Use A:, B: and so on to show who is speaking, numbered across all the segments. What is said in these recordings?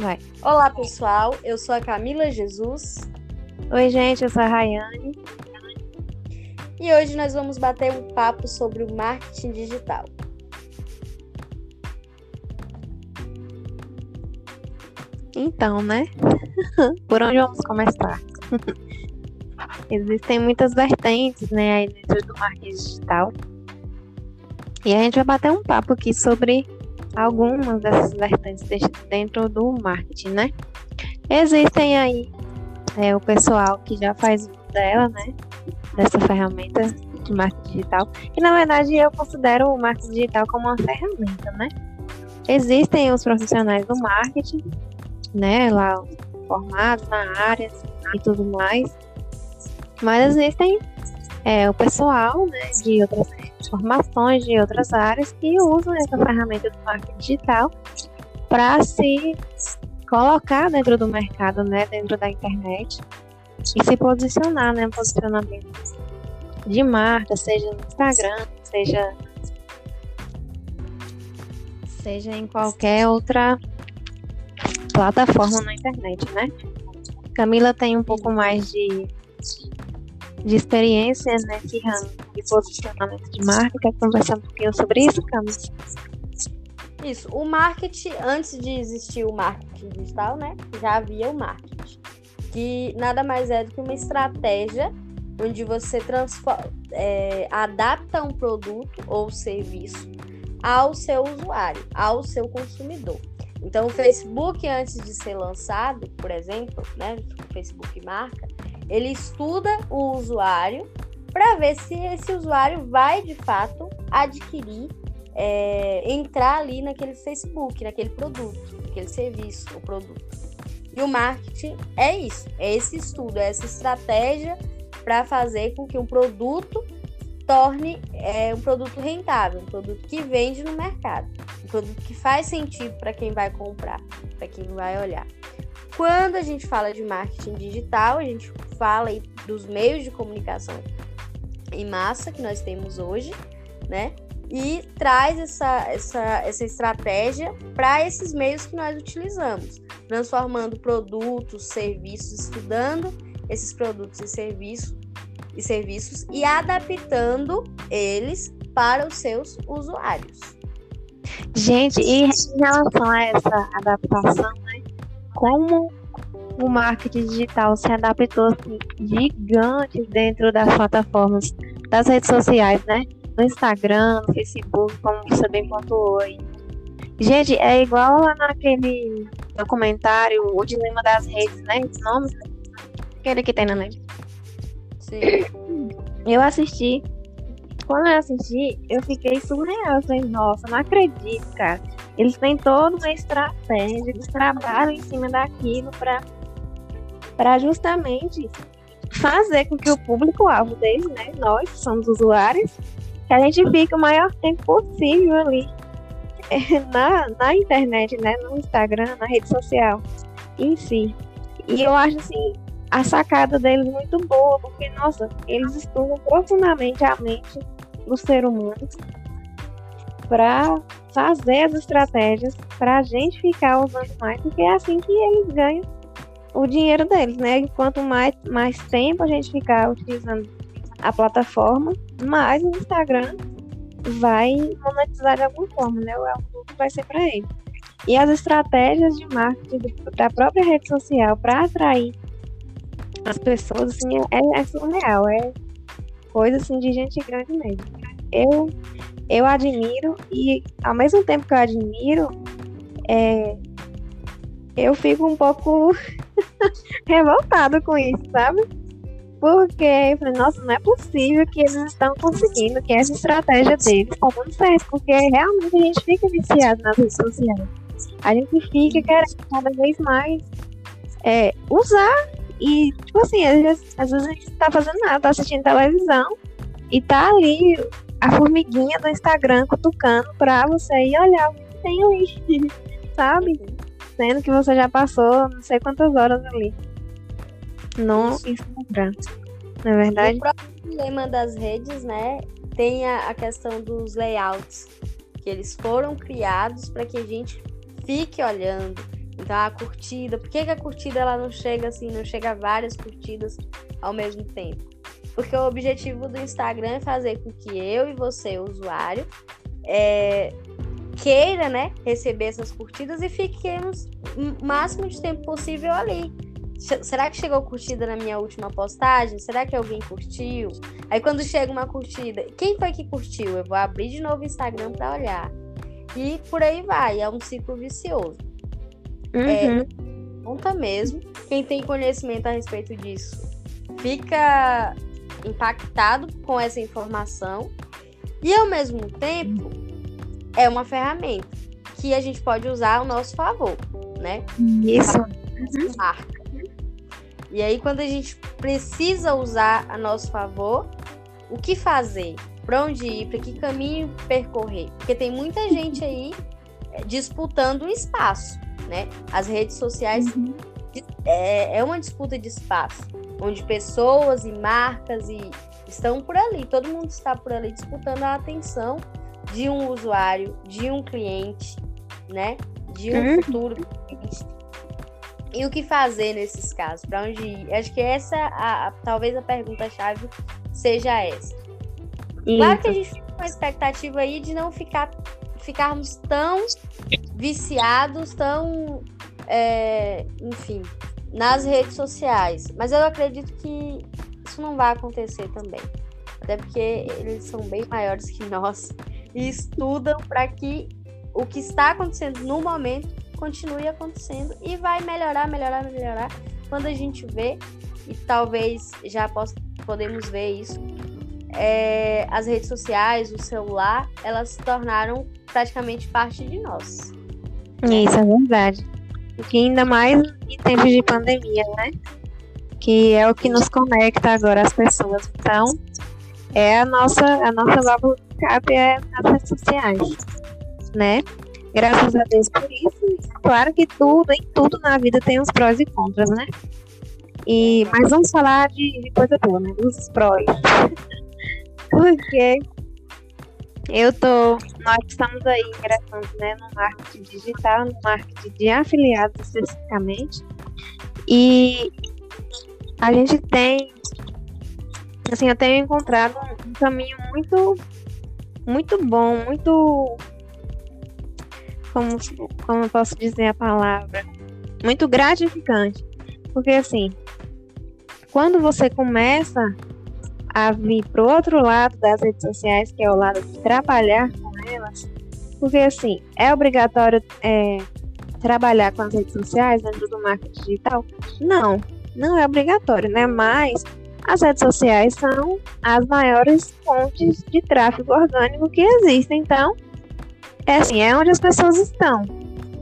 A: Vai.
B: Olá, pessoal. Eu sou a Camila Jesus.
A: Oi, gente, eu sou a Rayane.
B: E hoje nós vamos bater um papo sobre o marketing digital.
A: Então, né? Por onde vamos começar? Existem muitas vertentes, né, aí dentro do marketing digital. E a gente vai bater um papo aqui sobre algumas dessas vertentes dentro do marketing, né? Existem aí é, o pessoal que já faz uso dela, né? Dessa ferramenta de marketing digital. E na verdade eu considero o marketing digital como uma ferramenta, né? Existem os profissionais do marketing, né? Lá formados na área e tudo mais. Mas existem é, o pessoal né, de outras formações, de outras áreas que usam essa ferramenta do marketing digital para se colocar dentro do mercado, né, dentro da internet e se posicionar, né, posicionamento de marca, seja no Instagram, seja seja em qualquer outra plataforma na internet, né? Camila tem um pouco mais de de experiência nesse né, de posicionamento de marca. Quer conversar um pouquinho sobre isso, Camila?
B: Isso. O marketing, antes de existir o marketing digital, né? Já havia o marketing. Que nada mais é do que uma estratégia onde você é, adapta um produto ou serviço ao seu usuário, ao seu consumidor. Então, o Facebook, antes de ser lançado, por exemplo, né, o Facebook marca, ele estuda o usuário para ver se esse usuário vai de fato adquirir, é, entrar ali naquele Facebook, naquele produto, naquele serviço, o produto. E o marketing é isso, é esse estudo, é essa estratégia para fazer com que um produto torne é, um produto rentável, um produto que vende no mercado, um produto que faz sentido para quem vai comprar, para quem vai olhar. Quando a gente fala de marketing digital, a gente fala dos meios de comunicação em massa que nós temos hoje, né? E traz essa, essa, essa estratégia para esses meios que nós utilizamos, transformando produtos, serviços, estudando esses produtos e serviços e serviços e adaptando eles para os seus usuários.
A: Gente, e em relação a essa adaptação, né? Como o marketing digital se adaptou assim, gigante dentro das plataformas das redes sociais, né? No Instagram, no Facebook, como você bem pontuou aí. Gente, é igual lá naquele documentário O Dilema das Redes, né? Esse nome? Aquele que tem na net. Sim. Eu assisti. Quando eu assisti, eu fiquei surreal. Eu falei, nossa, não acredito, cara. Eles têm toda uma estratégia, eles trabalham em cima daquilo para para justamente fazer com que o público-alvo deles, né, nós que somos usuários, que a gente fique o maior tempo possível ali na, na internet, né, no Instagram, na rede social em si. E eu acho assim, a sacada deles muito boa, porque, nossa, eles estudam profundamente a mente do ser humano para fazer as estratégias para a gente ficar usando mais, porque é assim que eles ganham o dinheiro deles, né? E quanto mais, mais tempo a gente ficar utilizando a plataforma, mais o Instagram vai monetizar de alguma forma, né? O algo vai ser para ele. E as estratégias de marketing da própria rede social para atrair as pessoas, assim, é, é surreal, é coisa assim de gente grande mesmo. Eu, eu admiro e ao mesmo tempo que eu admiro, é, eu fico um pouco revoltado com isso, sabe? Porque eu falei, nossa, não é possível que eles estão conseguindo, que essa estratégia deles tá dando certo, porque realmente a gente fica viciado nas redes sociais. A gente fica querendo cada vez mais é, usar e, tipo assim, às vezes, às vezes a gente tá fazendo nada, tá assistindo televisão e tá ali a formiguinha do Instagram cutucando pra você ir olhar o que tem ali, sabe? Sendo que você já passou não sei quantas horas ali no Instagram. Não é verdade?
B: O próprio dilema das redes, né, tem a, a questão dos layouts, que eles foram criados para que a gente fique olhando, Então a curtida, por que, que a curtida ela não chega assim, não chega a várias curtidas ao mesmo tempo? Porque o objetivo do Instagram é fazer com que eu e você, usuário, é, queira, né, receber essas curtidas e fiquemos o máximo de tempo possível ali. Será que chegou curtida na minha última postagem? Será que alguém curtiu? Aí quando chega uma curtida, quem foi que curtiu? Eu vou abrir de novo o Instagram para olhar. E por aí vai, é um ciclo vicioso.
A: Uhum.
B: É, conta mesmo. Quem tem conhecimento a respeito disso fica impactado com essa informação e ao mesmo tempo é uma ferramenta que a gente pode usar ao nosso favor, né?
A: Isso.
B: Marca. E aí, quando a gente precisa usar a nosso favor, o que fazer? Para onde ir? Para que caminho percorrer? Porque tem muita gente aí é, disputando o espaço, né? As redes sociais uhum. é, é uma disputa de espaço, onde pessoas e marcas e estão por ali, todo mundo está por ali disputando a atenção de um usuário, de um cliente, né? De um uhum. futuro cliente. E o que fazer nesses casos? Para onde ir? Acho que essa, a, a talvez a pergunta-chave seja essa. Isso. Claro que a gente fica com a expectativa aí de não ficar, ficarmos tão viciados, tão, é, enfim, nas redes sociais. Mas eu acredito que isso não vai acontecer também. Até porque eles são bem maiores que nós e estudam para que o que está acontecendo no momento continue acontecendo e vai melhorar, melhorar, melhorar. Quando a gente vê, e talvez já possa, podemos ver isso, é, as redes sociais, o celular, elas se tornaram praticamente parte de nós.
A: Isso é verdade. Porque ainda mais em tempos de pandemia, né? Que é o que nos conecta agora as pessoas. Então, é a nossa, a nossa válvula de escape é as redes sociais, né? Graças a Deus por isso. Claro que tudo, em tudo na vida tem os prós e contras, né? E, mas vamos falar de, coisa boa, né? Dos prós. Porque eu tô, nós estamos aí ingressando né, no marketing digital, no marketing de afiliados especificamente. E a gente tem assim, eu tenho encontrado um caminho muito, muito bom, muito, como, como eu posso dizer a palavra, muito gratificante. Porque assim, quando você começa a vir pro outro lado das redes sociais, que é o lado de trabalhar com elas, porque assim, é obrigatório é, trabalhar com as redes sociais dentro do marketing digital? Não, não é obrigatório, né? Mas as redes sociais são as maiores fontes de tráfego orgânico que existem. Então, é assim, é onde as pessoas estão.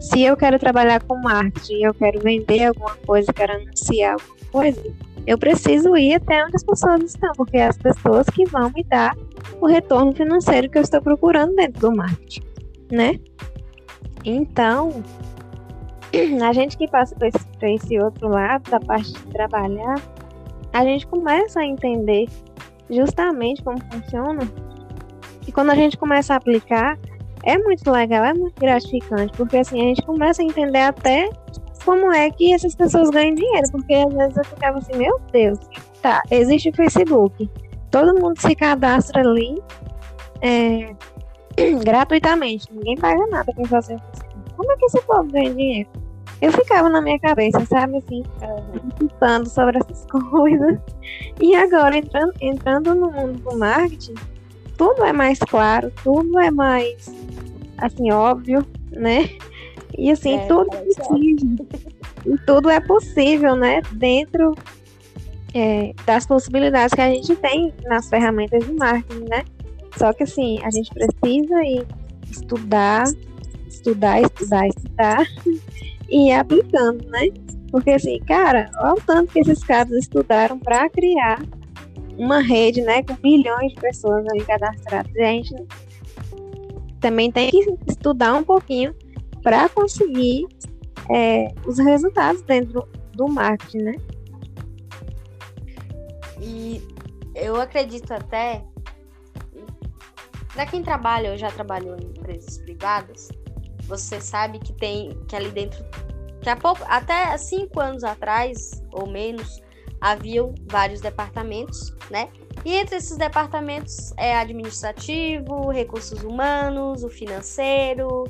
A: Se eu quero trabalhar com marketing, eu quero vender alguma coisa, quero anunciar alguma coisa, eu preciso ir até onde as pessoas estão, porque é as pessoas que vão me dar o retorno financeiro que eu estou procurando dentro do marketing, né? Então, a gente que passa para esse, esse outro lado, da parte de trabalhar, a gente começa a entender justamente como funciona. E quando a gente começa a aplicar, é muito legal, é muito gratificante, porque assim, a gente começa a entender até como é que essas pessoas ganham dinheiro, porque às vezes eu ficava assim, meu Deus, tá, existe o Facebook, todo mundo se cadastra ali é, gratuitamente, ninguém paga nada pra fazer o Facebook. Como é que esse povo ganha dinheiro? Eu ficava na minha cabeça, sabe, assim, pensando sobre essas coisas. E agora, entrando, entrando no mundo do marketing, tudo é mais claro, tudo é mais, assim, óbvio, né? E assim, é, tudo é possível. E tudo é possível, né? Dentro é, das possibilidades que a gente tem nas ferramentas de marketing, né? Só que assim, a gente precisa ir estudar, estudar, estudar, estudar e ir aplicando, né? Porque assim, cara, olha o tanto que esses caras estudaram para criar uma rede, né, com milhões de pessoas ali cadastradas. E a gente também tem que estudar um pouquinho para conseguir é, os resultados dentro do marketing, né?
B: E eu acredito até, para quem trabalha ou já trabalhou em empresas privadas, você sabe que tem que ali dentro que há pouco, até cinco anos atrás ou menos, haviam vários departamentos, né? E entre esses departamentos é administrativo, recursos humanos, o financeiro,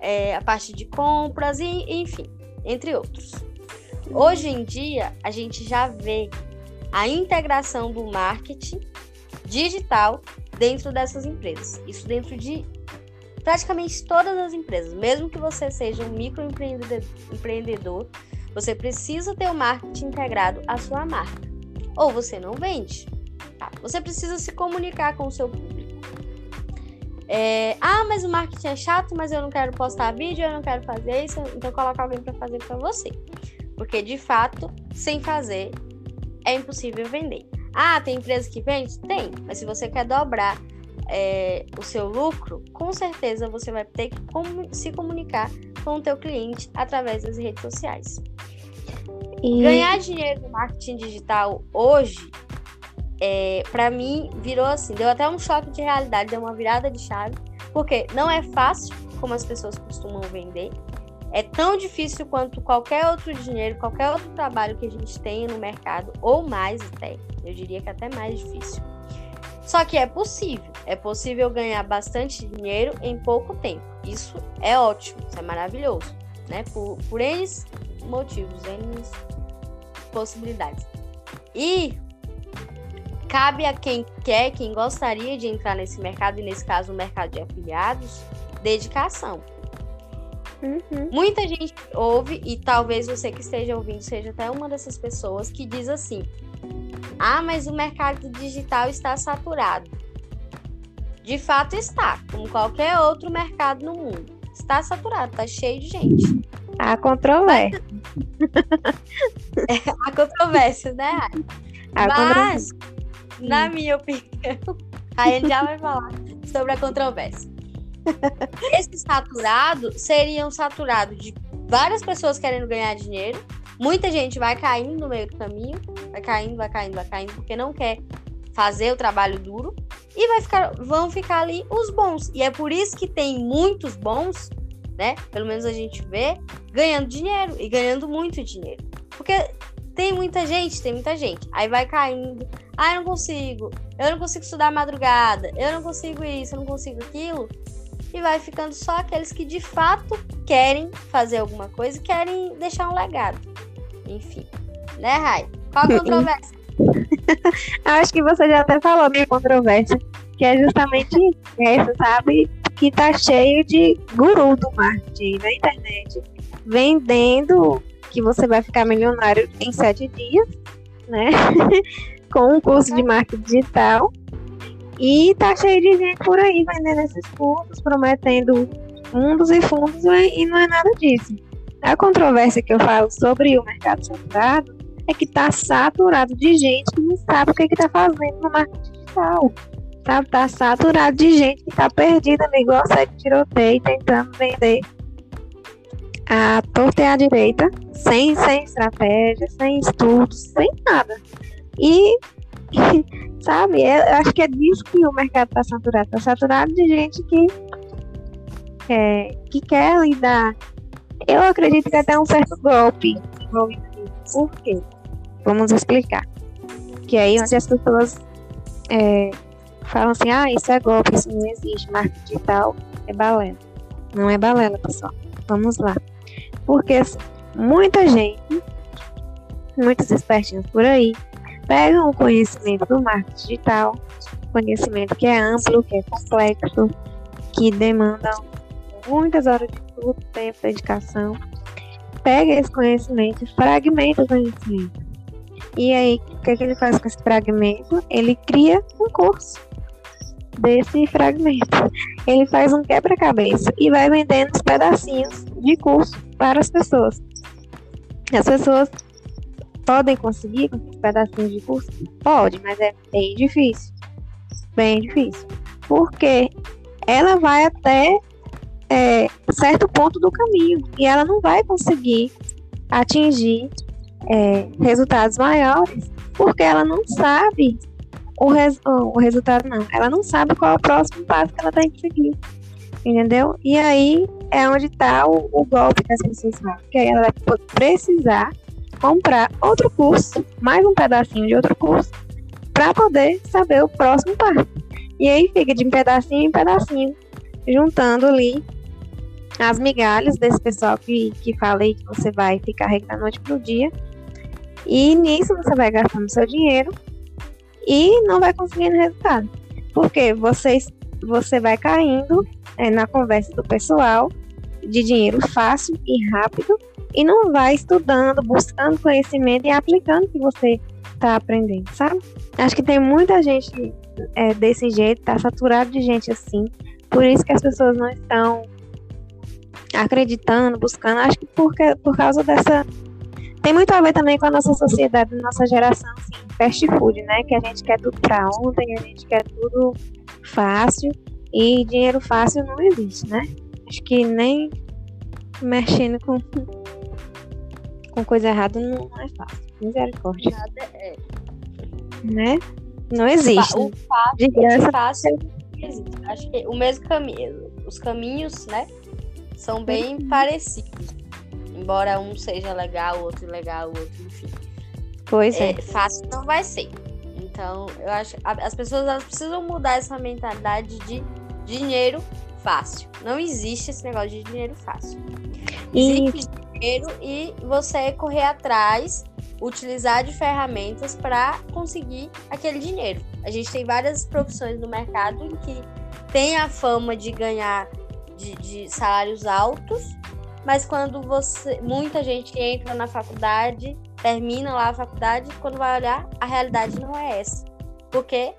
B: é, a parte de compras e enfim, entre outros. Hoje em dia a gente já vê a integração do marketing digital dentro dessas empresas. Isso dentro de praticamente todas as empresas. Mesmo que você seja um microempreendedor, você precisa ter o marketing integrado à sua marca. Ou você não vende. Tá? Você precisa se comunicar com o seu público. É, ah, mas o marketing é chato, mas eu não quero postar vídeo, eu não quero fazer isso, então coloca alguém para fazer para você. Porque de fato, sem fazer, é impossível vender. Ah, tem empresa que vende? Tem, mas se você quer dobrar é, o seu lucro, com certeza você vai ter que se comunicar com o teu cliente através das redes sociais. E... Ganhar dinheiro no marketing digital hoje, é, para mim, virou assim, deu até um choque de realidade, deu uma virada de chave, porque não é fácil como as pessoas costumam vender. É tão difícil quanto qualquer outro dinheiro, qualquer outro trabalho que a gente tenha no mercado, ou mais até. Eu diria que até mais difícil. Só que é possível. É possível ganhar bastante dinheiro em pouco tempo. Isso é ótimo, isso é maravilhoso, né? Por, por N motivos, N possibilidades. E cabe a quem quer, quem gostaria de entrar nesse mercado, e nesse caso o mercado de afiliados, dedicação. Uhum. Muita gente ouve, e talvez você que esteja ouvindo seja até uma dessas pessoas que diz assim: ah, mas o mercado digital está saturado. De fato está, como qualquer outro mercado no mundo. Está saturado, está cheio de gente.
A: Há controvérsia.
B: Há controvérsia, né? Há Mas, na minha opinião, a gente já vai falar sobre a controvérsia. Esse saturado seria um saturado de várias pessoas querendo ganhar dinheiro Muita gente vai caindo no meio do caminho, vai caindo, vai caindo, vai caindo, porque não quer fazer o trabalho duro e vai ficar, vão ficar ali os bons. E é por isso que tem muitos bons, né? Pelo menos a gente vê, ganhando dinheiro e ganhando muito dinheiro. Porque tem muita gente, tem muita gente. Aí vai caindo. Ah, eu não consigo. Eu não consigo estudar madrugada. Eu não consigo isso, eu não consigo aquilo. E vai ficando só aqueles que de fato querem fazer alguma coisa, querem deixar um legado. Enfim. Né, Rai? Qual a controvérsia?
A: Acho que você já até falou minha controvérsia, que é justamente essa, sabe? Que tá cheio de guru do marketing na internet, vendendo que você vai ficar milionário em sete dias, né? Com um curso de marketing digital. E tá cheio de gente por aí vendendo esses cursos, prometendo fundos e fundos, e não é nada disso. A controvérsia que eu falo sobre o mercado saturado é que está saturado de gente que não sabe o que está fazendo no marketing digital. Sabe? Tá saturado de gente que está perdida, igual de tiroteio, tentando vender a torta e a direita, sem, sem estratégia, sem estudos, sem nada. E, sabe, é, eu acho que é disso que o mercado está saturado. Está saturado de gente que, é, que quer lidar eu acredito que até um certo golpe Por quê? Vamos explicar. Que aí onde as pessoas é, falam assim, ah, isso é golpe, isso não existe, marca digital é balela. Não é balela, pessoal. Vamos lá. Porque muita gente, muitos espertinhos por aí, pegam o conhecimento do marketing digital, conhecimento que é amplo, que é complexo, que demanda muitas horas de estudo, tempo, dedicação. Pega esse conhecimento e fragmenta o conhecimento. E aí, o que, é que ele faz com esse fragmento? Ele cria um curso desse fragmento. Ele faz um quebra-cabeça e vai vendendo os pedacinhos de curso para as pessoas. As pessoas podem conseguir com pedacinhos de curso? Pode, mas é bem difícil. Bem difícil. Porque ela vai até é, certo ponto do caminho e ela não vai conseguir atingir é, resultados maiores porque ela não sabe o, res, o resultado não, ela não sabe qual é o próximo passo que ela tem que seguir, entendeu? E aí é onde está o, o, golpe que as pessoas. Que aí ela vai precisar comprar outro curso, mais um pedacinho de outro curso, para poder saber o próximo passo. E aí fica de pedacinho em pedacinho, juntando ali as migalhas desse pessoal que, que falei que você vai ficar rico da noite pro dia. E nisso você vai gastando seu dinheiro e não vai conseguindo resultado. Porque você, você vai caindo é, na conversa do pessoal de dinheiro fácil e rápido e não vai estudando, buscando conhecimento e aplicando o que você está aprendendo, sabe? Acho que tem muita gente é, desse jeito, tá saturado de gente assim. Por isso que as pessoas não estão acreditando, buscando. Acho que por, por causa dessa. Tem muito a ver também com a nossa sociedade, nossa geração, assim, fast food, né? Que a gente quer tudo pra ontem, a gente quer tudo fácil. E dinheiro fácil não existe, né? Acho que nem mexendo com, com coisa errada não é fácil. Misericórdia.
B: Nada é.
A: Né? Não existe.
B: O fácil, de graça, fácil existe. Acho que o mesmo caminho, os caminhos, né? São bem uhum. parecidos. Embora um seja legal, o outro legal, o outro, enfim.
A: Pois é.
B: é. Fácil não vai ser. Então, eu acho que as pessoas elas precisam mudar essa mentalidade de dinheiro fácil. Não existe esse negócio de dinheiro fácil. Existe e... dinheiro e você correr atrás, utilizar de ferramentas para conseguir aquele dinheiro. A gente tem várias profissões no mercado em que tem a fama de ganhar de, de salários altos, mas quando você muita gente entra na faculdade, termina lá a faculdade, quando vai olhar, a realidade não é essa. Porque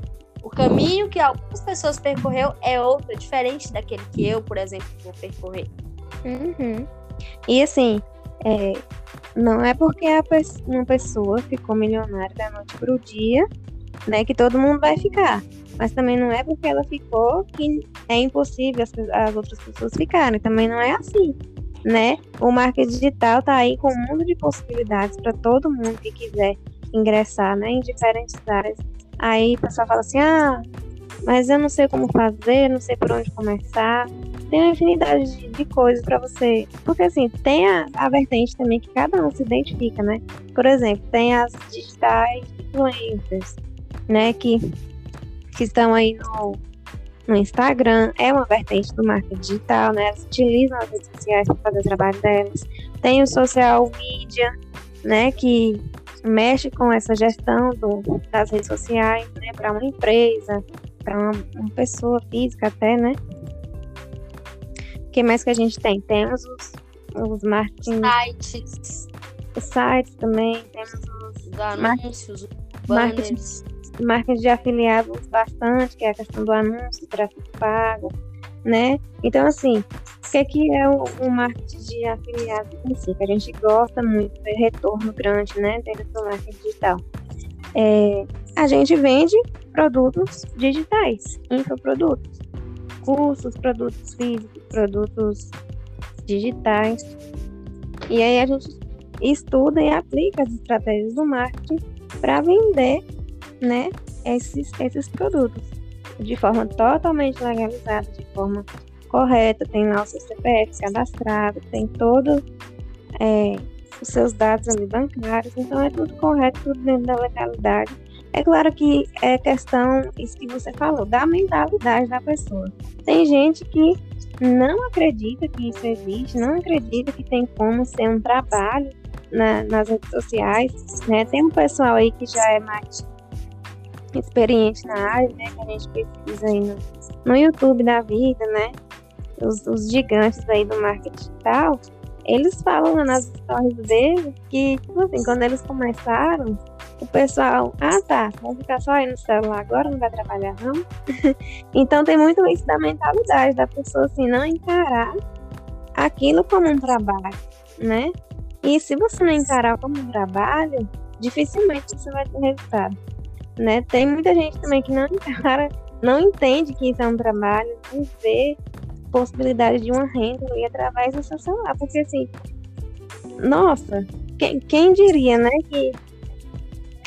B: o caminho que algumas pessoas percorreu é outro, diferente daquele que eu, por exemplo, vou percorrer.
A: Uhum. E assim, é, não é porque uma pessoa ficou milionária da noite para o dia, né, que todo mundo vai ficar. Mas também não é porque ela ficou que é impossível as, as outras pessoas ficarem. Também não é assim, né? O marketing digital tá aí com um mundo de possibilidades para todo mundo que quiser ingressar, né, em diferentes áreas Aí o pessoal fala assim: ah, mas eu não sei como fazer, não sei por onde começar. Tem uma infinidade de, de coisas para você. Porque assim, tem a, a vertente também que cada um se identifica, né? Por exemplo, tem as digitais influencers, né? Que, que estão aí no, no Instagram. É uma vertente do marketing digital, né? Elas utilizam as redes sociais para fazer o trabalho delas. Tem o social media, né? Que mexe com essa gestão do, das redes sociais, né, para uma empresa, para uma, uma, pessoa física até, né? O que mais que a gente tem? Temos os, os marketing...
B: Sites.
A: Os sites também, temos os...
B: Os anúncios,
A: marketing, marketing de afiliados bastante, que é a questão do anúncio, tráfego pago, né? Então, assim, o que, é que é o, o marketing de afiliados em si? Que a gente gosta muito, é retorno grande, né, dentro do marketing digital. É, a gente vende produtos digitais, infoprodutos, cursos, produtos físicos, produtos digitais. E aí a gente estuda e aplica as estratégias do marketing para vender, né, esses, esses produtos de forma totalmente legalizada, de forma correta, tem lá o seu CPF cadastrado, tem todo é, os seus dados ali bancários, então é tudo correto, tudo dentro da legalidade. É claro que é questão, isso que você falou, da mentalidade da pessoa. Tem gente que não acredita que isso existe, não acredita que tem como ser um trabalho na, nas redes sociais, né? Tem um pessoal aí que já é mais experiente na área, né? Que a gente pesquisa aí no, no YouTube da vida, né? Os, os gigantes aí do marketing digital, eles falam nas histórias deles que, tipo assim, quando eles começaram, o pessoal, ah tá, vamos ficar só aí no celular agora, não vai trabalhar não. então tem muito isso da mentalidade da pessoa, assim, não encarar aquilo como um trabalho, né? E se você não encarar como um trabalho, dificilmente você vai ter resultado né? Tem muita gente também que não encara, não entende que isso é um trabalho, não vê possibilidade de uma renda ali através do seu celular, porque assim, nossa, quem, quem diria, né, que,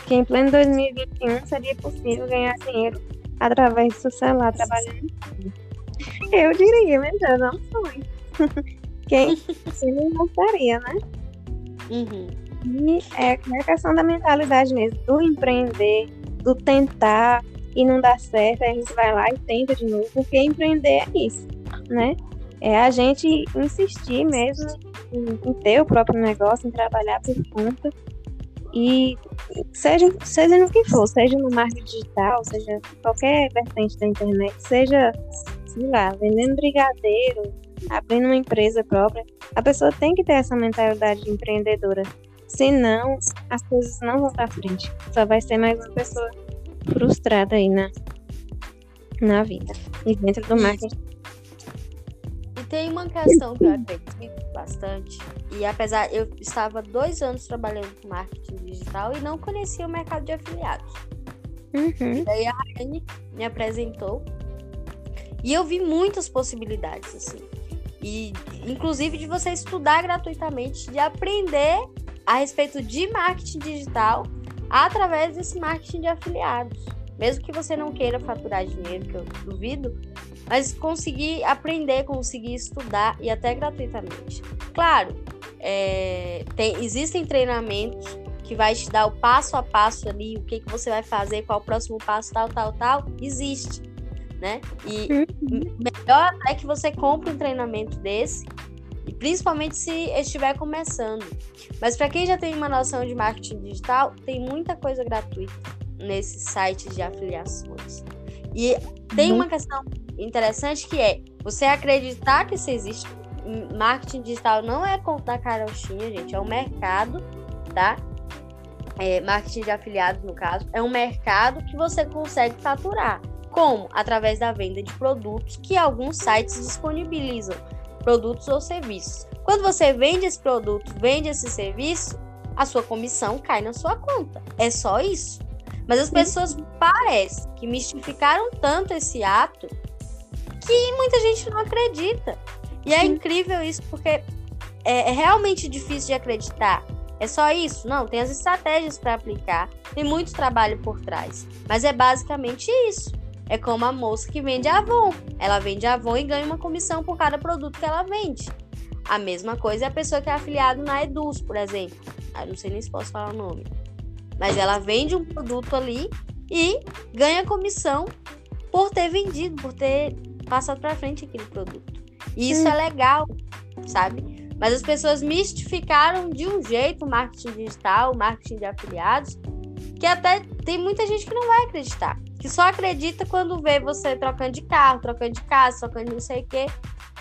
A: que em pleno 2021 seria possível ganhar dinheiro através do seu celular trabalhando? Eu diria, mas eu não sou. Quem, quem não gostaria, né?
B: Uhum.
A: E é, é a questão da mentalidade mesmo, do empreender, do tentar e não dá certo, a gente vai lá e tenta de novo, porque empreender é isso, né? É a gente insistir mesmo em, em ter o próprio negócio, em trabalhar por conta e seja, seja no que for, seja no marketing digital, seja qualquer vertente da internet, seja, sei lá, vendendo brigadeiro, abrindo uma empresa própria, a pessoa tem que ter essa mentalidade empreendedora. Senão, as coisas não vão para frente. Só vai ser mais uma pessoa frustrada aí na, na vida e dentro do marketing.
B: E tem uma questão que eu acredito bastante. E apesar, eu estava dois anos trabalhando com marketing digital e não conhecia o mercado de afiliados.
A: Uhum.
B: Daí a Rani me apresentou e eu vi muitas possibilidades, assim. E, inclusive, de você estudar gratuitamente, de aprender a respeito de marketing digital através desse marketing de afiliados. Mesmo que você não queira faturar dinheiro, que eu duvido, mas conseguir aprender, conseguir estudar e até gratuitamente. Claro, é, tem, existem treinamentos que vai te dar o passo a passo ali, o que, que você vai fazer, qual o próximo passo, tal, tal, tal, existe né? E uhum. melhor é que você compre um treinamento desse, principalmente se estiver começando. Mas para quem já tem uma noção de marketing digital, tem muita coisa gratuita nesses sites de afiliações. E tem uma questão interessante que é você acreditar que isso existe. Marketing digital não é conta da carochinha, gente, é um mercado, tá? É, marketing de afiliados, no caso, é um mercado que você consegue faturar. Como? Através da venda de produtos que alguns sites disponibilizam, produtos ou serviços. Quando você vende esse produto, vende esse serviço, a sua comissão cai na sua conta. É só isso. Mas as pessoas parecem que mistificaram tanto esse ato que muita gente não acredita. E é incrível isso porque é, é realmente difícil de acreditar. É só isso? Não, tem as estratégias para aplicar, tem muito trabalho por trás. Mas é basicamente isso. É como a moça que vende Avon. Ela vende Avon e ganha uma comissão por cada produto que ela vende. A mesma coisa é a pessoa que é afiliada na Eduz, por exemplo. Ah, não sei nem se posso falar o nome. Mas ela vende um produto ali e ganha comissão por ter vendido, por ter passado para frente aquele produto. E isso é legal, sabe? Mas as pessoas mistificaram de um jeito o marketing digital, o marketing de afiliados, que até tem muita gente que não vai acreditar que só acredita quando vê você trocando de carro, trocando de casa, trocando de não sei o quê,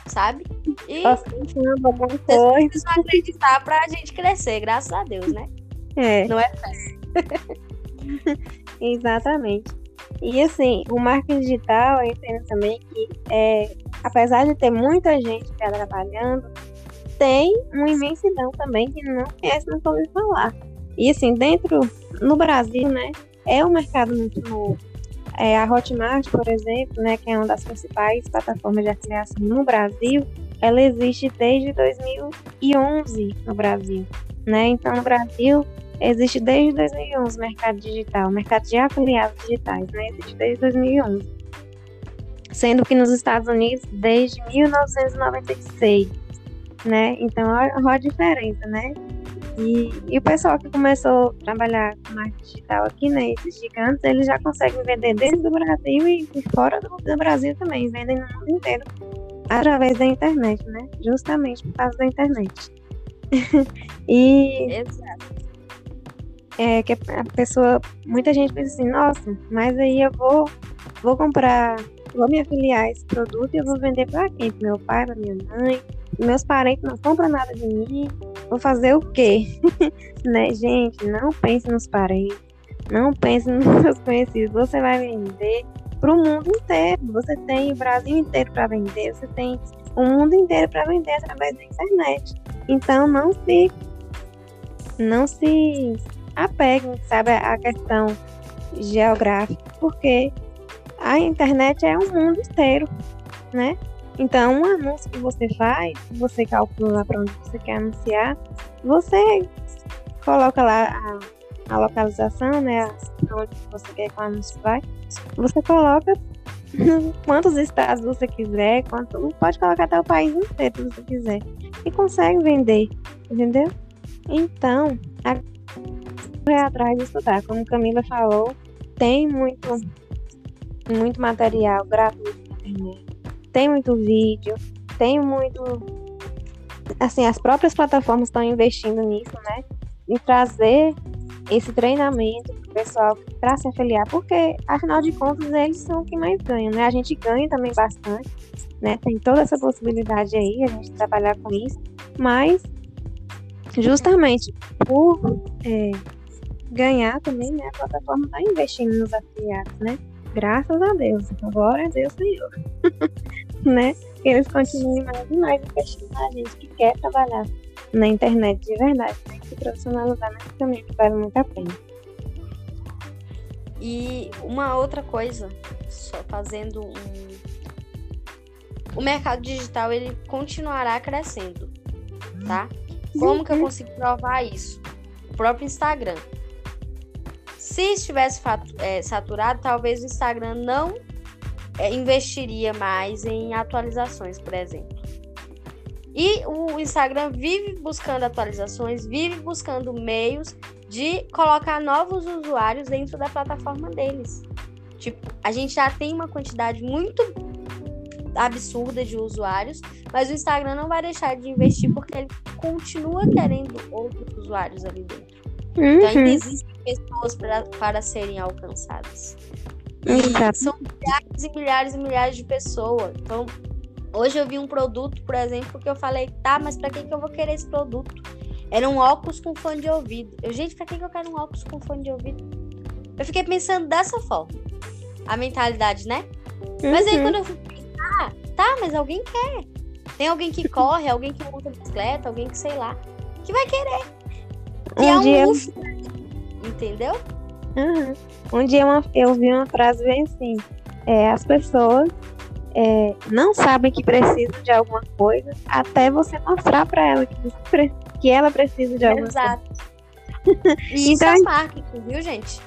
B: sabe? E
A: vocês
B: precisam acreditar pra gente crescer, graças a Deus, né?
A: É.
B: Não é fácil.
A: Exatamente. E assim, o marketing digital, eu entendo também que, é, apesar de ter muita gente que está trabalhando, tem uma imensidão também que não conhece, não ouviu falar. E assim, dentro, no Brasil, né, é um mercado muito novo. É, a Hotmart, por exemplo, né, que é uma das principais plataformas de afiliação no Brasil, ela existe desde 2011 no Brasil. Né? Então, no Brasil, existe desde 2011 o mercado digital, o mercado de afiliados digitais, né? existe desde 2011. Sendo que nos Estados Unidos, desde 1996. Né? Então, olha a diferença, né? E, e, o pessoal que começou a trabalhar com marketing digital aqui, né, esses gigantes, eles já conseguem vender dentro do Brasil e, e fora do, do, Brasil também, vendem no mundo inteiro através da internet, né? Justamente por causa da internet.
B: e Exato.
A: é que a pessoa, muita gente pensa assim, nossa, mas aí eu vou, vou comprar, vou me afiliar a esse produto e eu vou vender para quem? Pro meu pai, para minha mãe, meus parentes não compram nada de mim, vou fazer o quê? né, gente, não pense nos parentes, não pense nos seus conhecidos, você vai vender para o mundo inteiro, você tem o Brasil inteiro para vender, você tem o mundo inteiro para vender através da internet. Então não se não se apeguem, sabe, à questão geográfica, porque a internet é um mundo inteiro, né? Então, um anúncio que você faz, você calcula para onde você quer anunciar, você coloca lá a, a localização, né, onde você quer que o anúncio vai, você coloca quantos estados você quiser, quanto, pode colocar até o país inteiro se você quiser. E consegue vender, entendeu? Então, é atrás de estudar. Como Camila falou, tem muito, muito material gratuito na internet. Tem muito vídeo, tem muito. Assim, as próprias plataformas estão investindo nisso, né? Em trazer esse treinamento pro pessoal para se afiliar, porque afinal de contas eles são o que mais ganham, né? A gente ganha também bastante, né? Tem toda essa possibilidade aí, a gente trabalhar com isso, mas justamente por é, ganhar também, né? A plataforma está investindo nos afiliados, né? Graças a Deus. Glória a Deus, Senhor. né? Eles continuem mais e mais investindo na gente que quer trabalhar na internet de verdade, né? Se profissionalizar nesse caminho que vale muito a pena.
B: E uma outra coisa, só fazendo um. O mercado digital ele continuará crescendo, tá? Como que eu uhum. consigo provar isso? O próprio Instagram. Se estivesse é, saturado, talvez o Instagram não é, investiria mais em atualizações, por exemplo. E o Instagram vive buscando atualizações, vive buscando meios de colocar novos usuários dentro da plataforma deles. Tipo, a gente já tem uma quantidade muito absurda de usuários, mas o Instagram não vai deixar de investir porque ele continua querendo outros usuários ali dentro. Uhum. Então ainda existem pessoas pra, para serem alcançadas. E são milhares e milhares e milhares de pessoas. Então, hoje eu vi um produto, por exemplo, que eu falei, tá, mas para que, que eu vou querer esse produto? Era um óculos com fone de ouvido. Eu, gente, pra que, que eu quero um óculos com fone de ouvido? Eu fiquei pensando dessa forma. A mentalidade, né? Uhum. Mas aí uhum. quando eu fui pensar, tá, mas alguém quer. Tem alguém que corre, alguém que monta bicicleta, alguém que sei lá, que vai querer.
A: Um e é um dia...
B: luxo, entendeu?
A: Uhum. Um dia uma, eu vi uma frase bem assim: é, as pessoas é, não sabem que precisam de alguma coisa até você mostrar para ela que, você, que ela precisa de alguma
B: Exato. coisa. Isso então, é marketing, viu, gente?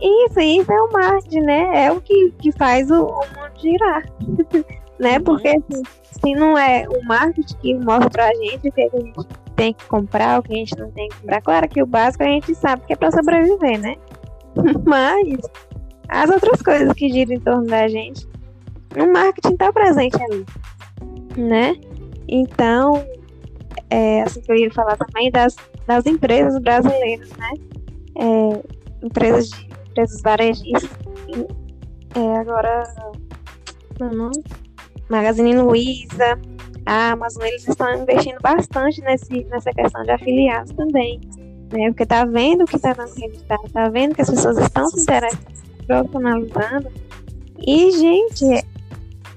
A: Isso, isso é o marketing, né? É o que, que faz o, o mundo girar. né? Porque assim, se não é o marketing que mostra pra gente o que a gente tem que comprar, o que a gente não tem que comprar. Claro que o básico a gente sabe que é para sobreviver, né? Mas as outras coisas que giram em torno da gente, o marketing está presente ali, né? Então, é assim que eu ia falar também das, das empresas brasileiras, né? É, empresas de empresas varejistas. É, agora, não, Magazine Luiza, a Amazon, eles estão investindo bastante nesse, nessa questão de afiliados também. Né? Porque tá vendo que tá dando resultado, tá vendo que as pessoas estão se interessando, profissionalizando. E, gente,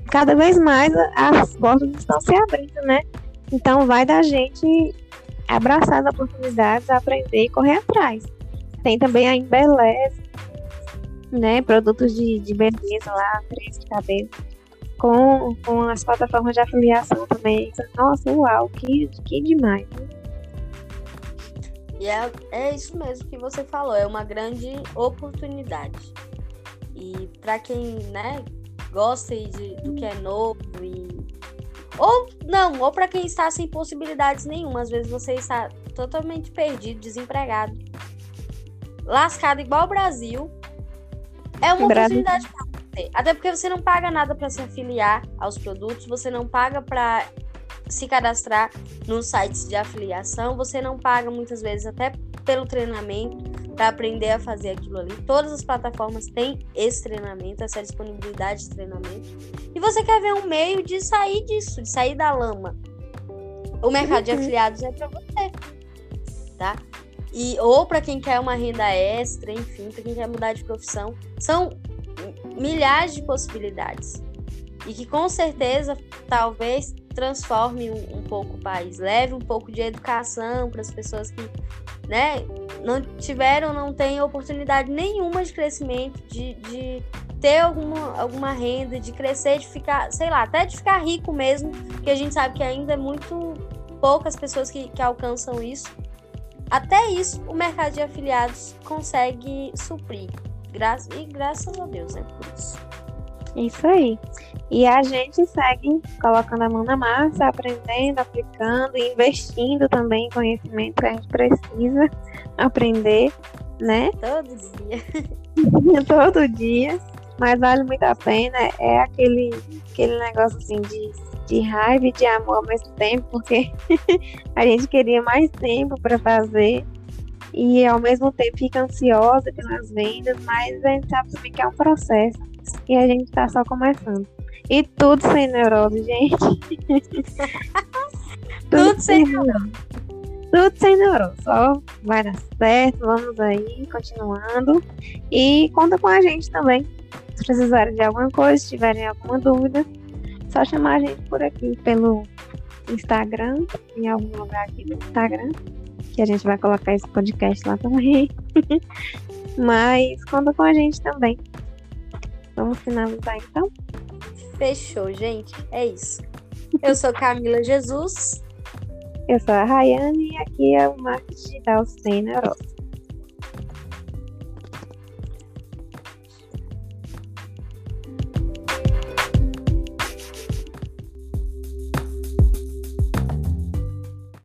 A: cada vez mais as portas estão se abrindo, né? Então vai da gente abraçar as oportunidades, aprender e correr atrás. Tem também a Embeleze, né? Produtos de, de beleza lá, três de cabelo com, com as plataformas de afiliação também. Nossa, uau, que, que demais.
B: E é, é isso mesmo que você falou, é uma grande oportunidade. E para quem, né, gosta de, do que é novo e ou não, ou para quem está sem possibilidades nenhuma, às vezes você está totalmente perdido, desempregado, lascado igual o Brasil. É uma Brasil. oportunidade para até porque você não paga nada para se afiliar aos produtos, você não paga para se cadastrar nos sites de afiliação, você não paga muitas vezes até pelo treinamento para aprender a fazer aquilo ali. Todas as plataformas têm esse treinamento, essa disponibilidade de treinamento. E você quer ver um meio de sair disso, de sair da lama. O mercado de uhum. afiliados é para você, tá? E ou para quem quer uma renda extra, enfim, para quem quer mudar de profissão, são milhares de possibilidades. E que com certeza talvez transforme um, um pouco o país, leve um pouco de educação para as pessoas que né, não tiveram, não têm oportunidade nenhuma de crescimento, de, de ter alguma, alguma renda, de crescer, de ficar, sei lá, até de ficar rico mesmo, que a gente sabe que ainda é muito poucas pessoas que, que alcançam isso. Até isso, o mercado de afiliados consegue suprir. Gra e graças a Deus, né? Por isso.
A: Isso aí. E a gente segue colocando a mão na massa, aprendendo, aplicando, investindo também em conhecimento que a gente precisa aprender, né?
B: Todo dia.
A: Todo dia. Mas vale muito a pena. É aquele, aquele negócio assim de, de raiva e de amor ao mesmo tempo, porque a gente queria mais tempo para fazer e ao mesmo tempo fica ansiosa pelas vendas, mas a gente sabe também que é um processo e a gente está só começando. E tudo sem neurose, gente.
B: tudo, tudo, sem neurose.
A: Tudo sem neurose. Só vai dar certo, vamos aí, continuando. E conta com a gente também. Se precisarem de alguma coisa, se tiverem alguma dúvida, só chamar a gente por aqui pelo Instagram, em algum lugar aqui no Instagram que a gente vai colocar esse podcast lá também. Mas conta com a gente também. Vamos finalizar então?
B: Fechou, gente. É isso. Eu sou Camila Jesus.
A: Eu sou a Rayane e aqui é o Marketing Digital Sem Neurose.